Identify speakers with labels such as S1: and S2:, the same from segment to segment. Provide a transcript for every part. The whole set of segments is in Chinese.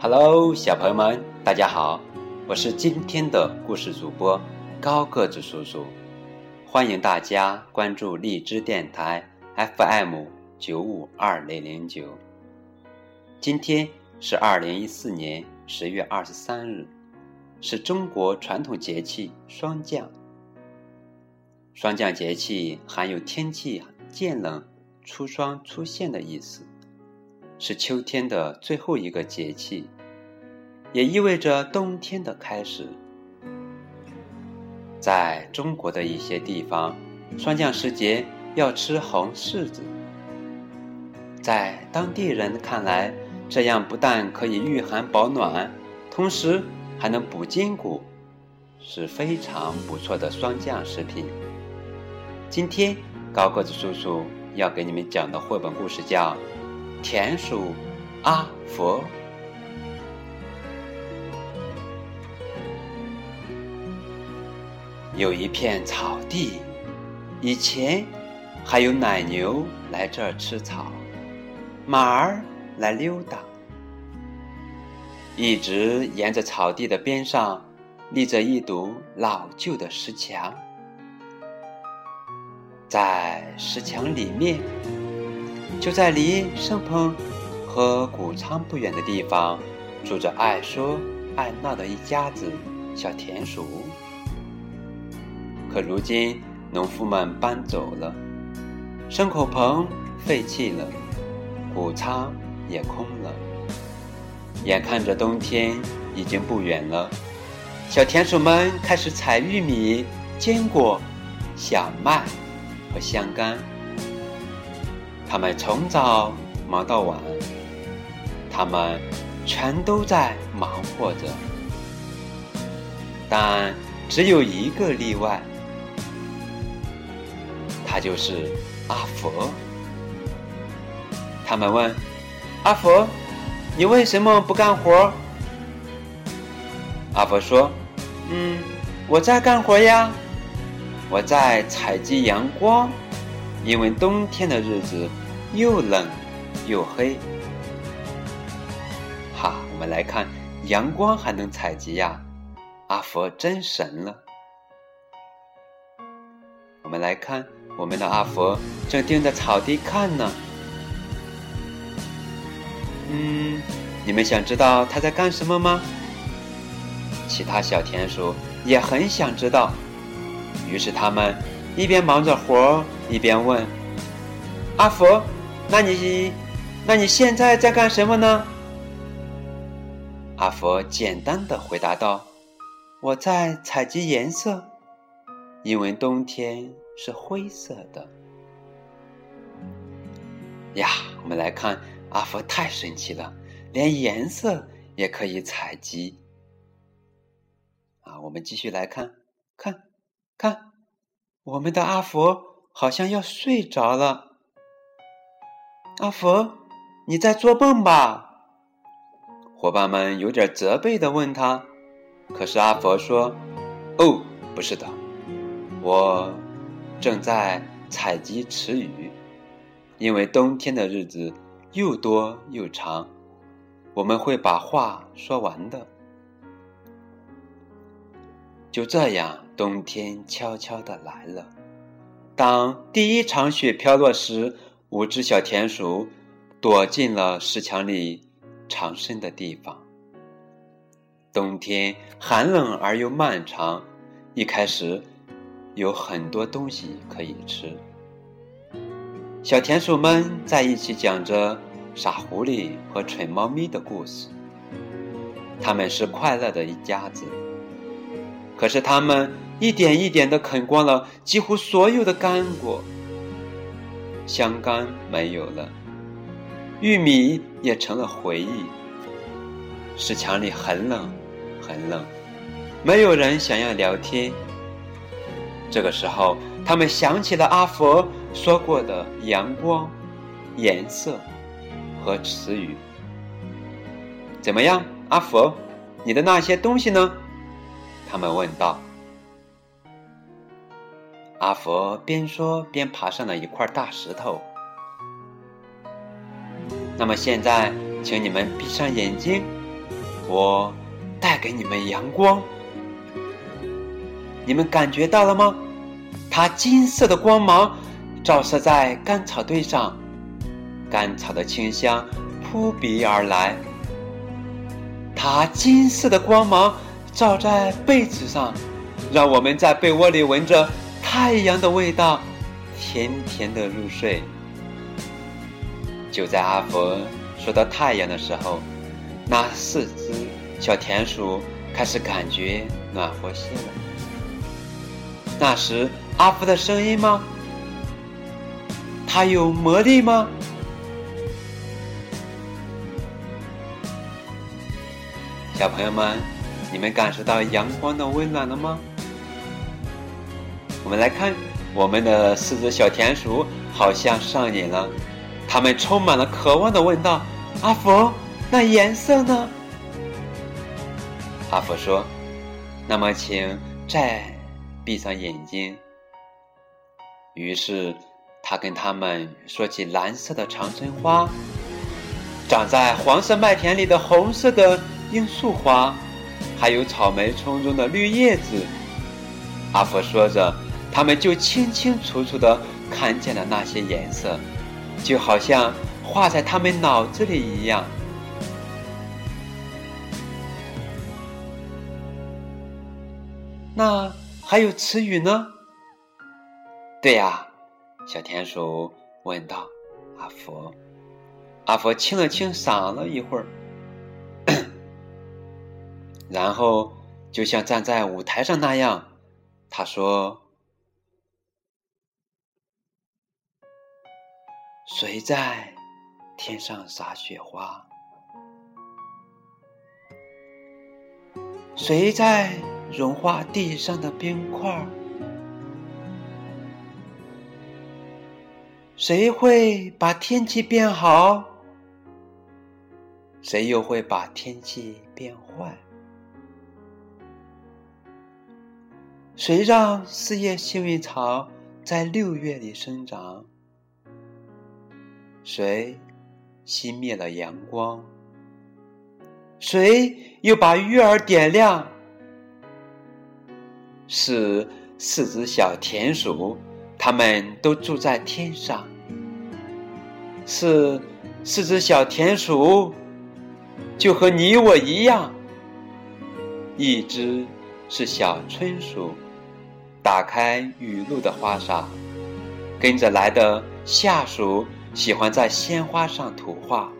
S1: Hello，小朋友们，大家好，我是今天的故事主播高个子叔叔，欢迎大家关注荔枝电台 FM 九五二零零九。今天是二零一四年十月二十三日，是中国传统节气霜降。霜降节气含有天气渐冷、初霜出现的意思。是秋天的最后一个节气，也意味着冬天的开始。在中国的一些地方，霜降时节要吃红柿子。在当地人看来，这样不但可以御寒保暖，同时还能补筋骨，是非常不错的霜降食品。今天高个子叔叔要给你们讲的绘本故事叫。田鼠阿佛有一片草地，以前还有奶牛来这儿吃草，马儿来溜达。一直沿着草地的边上，立着一堵老旧的石墙，在石墙里面。就在离盛鹏和谷仓不远的地方，住着爱说爱闹的一家子小田鼠。可如今，农夫们搬走了，牲口棚废弃了，谷仓也空了。眼看着冬天已经不远了，小田鼠们开始采玉米、坚果、小麦和香干。他们从早忙到晚，他们全都在忙活着，但只有一个例外，他就是阿佛。他们问阿佛：“你为什么不干活？”阿佛说：“嗯，我在干活呀，我在采集阳光。”因为冬天的日子又冷又黑，哈，我们来看阳光还能采集呀，阿佛真神了。我们来看我们的阿佛正盯着草地看呢。嗯，你们想知道他在干什么吗？其他小田鼠也很想知道，于是他们一边忙着活。一边问：“阿佛，那你，那你现在在干什么呢？”阿佛简单的回答道：“我在采集颜色，因为冬天是灰色的。”呀，我们来看阿佛太神奇了，连颜色也可以采集。啊，我们继续来看，看，看，我们的阿佛。好像要睡着了，阿佛，你在做梦吧？伙伴们有点责备的问他，可是阿佛说：“哦，不是的，我正在采集词语，因为冬天的日子又多又长，我们会把话说完的。”就这样，冬天悄悄的来了。当第一场雪飘落时，五只小田鼠躲进了石墙里藏身的地方。冬天寒冷而又漫长，一开始有很多东西可以吃。小田鼠们在一起讲着傻狐狸和蠢猫咪的故事，他们是快乐的一家子。可是他们。一点一点的啃光了几乎所有的干果，香干没有了，玉米也成了回忆。石墙里很冷，很冷，没有人想要聊天。这个时候，他们想起了阿佛说过的阳光、颜色和词语。怎么样，阿佛，你的那些东西呢？他们问道。阿佛边说边爬上了一块大石头。那么现在，请你们闭上眼睛，我带给你们阳光，你们感觉到了吗？它金色的光芒照射在干草堆上，干草的清香扑鼻而来。它金色的光芒照在被子上，让我们在被窝里闻着太阳的味道，甜甜的入睡。就在阿佛说到太阳的时候，那四只小田鼠开始感觉暖和些了。那时，阿福的声音吗？它有魔力吗？小朋友们，你们感受到阳光的温暖了吗？我们来看，我们的四只小田鼠好像上瘾了，它们充满了渴望的问道：“阿福，那颜色呢？”阿福说：“那么，请再闭上眼睛。”于是，他跟他们说起蓝色的长春花，长在黄色麦田里的红色的罂粟花，还有草莓丛中的绿叶子。阿福说着，他们就清清楚楚地看见了那些颜色，就好像画在他们脑子里一样。那还有词语呢？对呀，小田鼠问道：“阿佛。”阿佛清了清嗓了一会儿，然后就像站在舞台上那样，他说：“谁在天上撒雪花？谁在融化地上的冰块？”谁会把天气变好？谁又会把天气变坏？谁让四叶幸运草在六月里生长？谁熄灭了阳光？谁又把鱼儿点亮？是四只小田鼠。他们都住在天上，是四只小田鼠，就和你我一样。一只是小春鼠，打开雨露的花洒，跟着来的夏鼠喜欢在鲜花上涂画。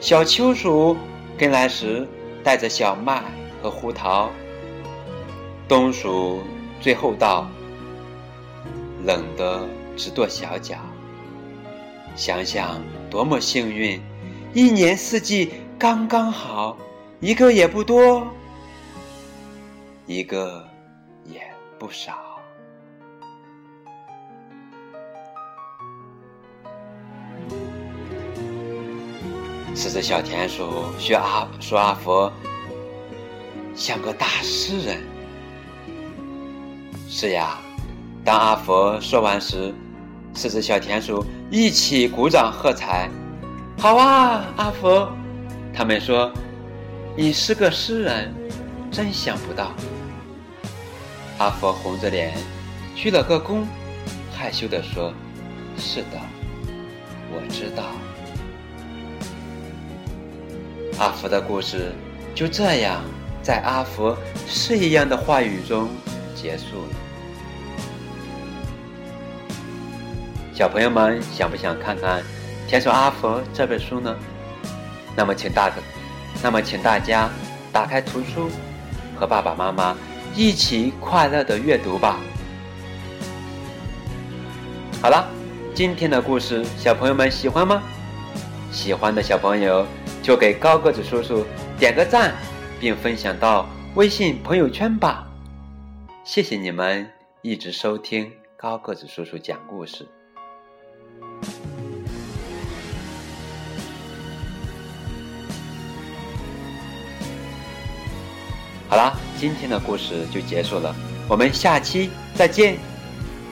S1: 小秋鼠跟来时带着小麦和胡桃。冬鼠最后到。冷得直跺小脚。想想多么幸运，一年四季刚刚好，一个也不多，一个也不少。四只小田鼠学阿说阿佛像个大诗人。是呀。当阿佛说完时，四只小田鼠一起鼓掌喝彩。好啊，阿佛！他们说：“你是个诗人，真想不到。”阿佛红着脸鞠了个躬，害羞地说：“是的，我知道。”阿福的故事就这样在阿福诗一样的话语中结束了。小朋友们想不想看看《天书阿佛》这本书呢？那么请大，那么请大家打开图书，和爸爸妈妈一起快乐的阅读吧。好了，今天的故事小朋友们喜欢吗？喜欢的小朋友就给高个子叔叔点个赞，并分享到微信朋友圈吧。谢谢你们一直收听高个子叔叔讲故事。好啦，今天的故事就结束了，我们下期再见。